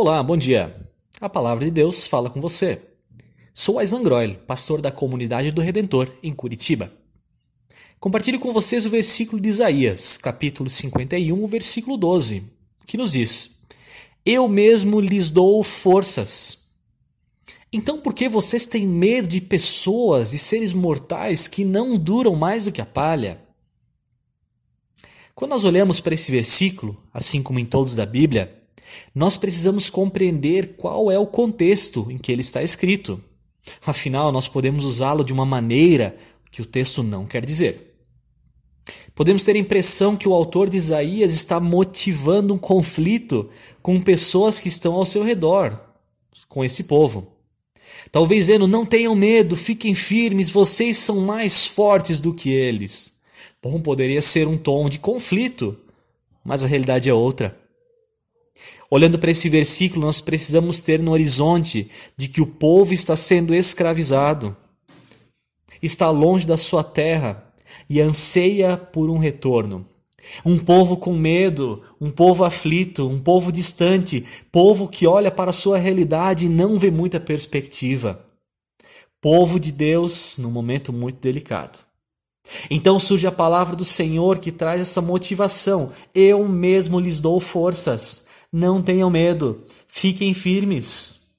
Olá, bom dia. A palavra de Deus fala com você. Sou Aislan Groil, pastor da comunidade do Redentor em Curitiba. Compartilho com vocês o versículo de Isaías, capítulo 51, versículo 12, que nos diz: Eu mesmo lhes dou forças. Então, por que vocês têm medo de pessoas e seres mortais que não duram mais do que a palha? Quando nós olhamos para esse versículo, assim como em todos da Bíblia, nós precisamos compreender qual é o contexto em que ele está escrito. Afinal, nós podemos usá-lo de uma maneira que o texto não quer dizer. Podemos ter a impressão que o autor de Isaías está motivando um conflito com pessoas que estão ao seu redor, com esse povo. Talvez dizendo: não tenham medo, fiquem firmes, vocês são mais fortes do que eles. Bom, poderia ser um tom de conflito, mas a realidade é outra. Olhando para esse versículo, nós precisamos ter no horizonte de que o povo está sendo escravizado, está longe da sua terra e anseia por um retorno. Um povo com medo, um povo aflito, um povo distante, povo que olha para a sua realidade e não vê muita perspectiva. Povo de Deus num momento muito delicado. Então surge a palavra do Senhor que traz essa motivação. Eu mesmo lhes dou forças. Não tenham medo, fiquem firmes.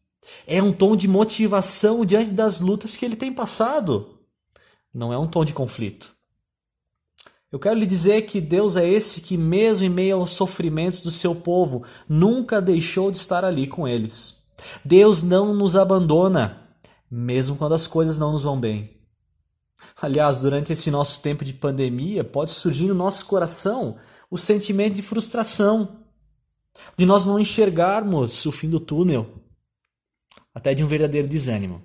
É um tom de motivação diante das lutas que ele tem passado. Não é um tom de conflito. Eu quero lhe dizer que Deus é esse que, mesmo em meio aos sofrimentos do seu povo, nunca deixou de estar ali com eles. Deus não nos abandona, mesmo quando as coisas não nos vão bem. Aliás, durante esse nosso tempo de pandemia, pode surgir no nosso coração o sentimento de frustração, de nós não enxergarmos o fim do túnel, até de um verdadeiro desânimo.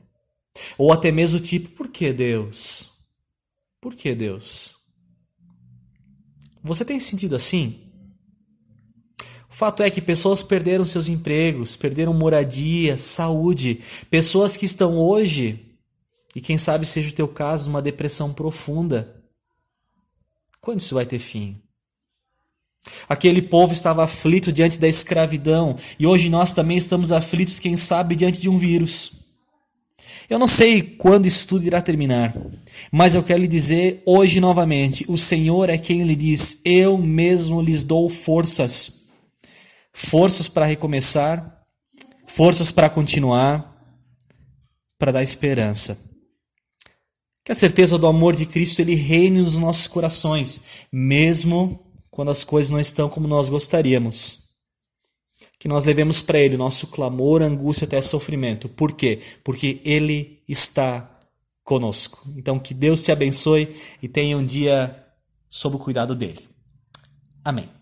Ou até mesmo tipo, por que Deus? Por que Deus? Você tem sentido assim? O fato é que pessoas perderam seus empregos, perderam moradia, saúde, pessoas que estão hoje, e quem sabe seja o teu caso, numa depressão profunda. Quando isso vai ter fim? Aquele povo estava aflito diante da escravidão e hoje nós também estamos aflitos, quem sabe, diante de um vírus. Eu não sei quando isso tudo irá terminar, mas eu quero lhe dizer hoje novamente: o Senhor é quem lhe diz, eu mesmo lhes dou forças. Forças para recomeçar, forças para continuar, para dar esperança. Que a certeza do amor de Cristo ele reine nos nossos corações, mesmo quando as coisas não estão como nós gostaríamos. Que nós levemos para Ele nosso clamor, angústia até sofrimento. Por quê? Porque Ele está conosco. Então, que Deus te abençoe e tenha um dia sob o cuidado dele. Amém.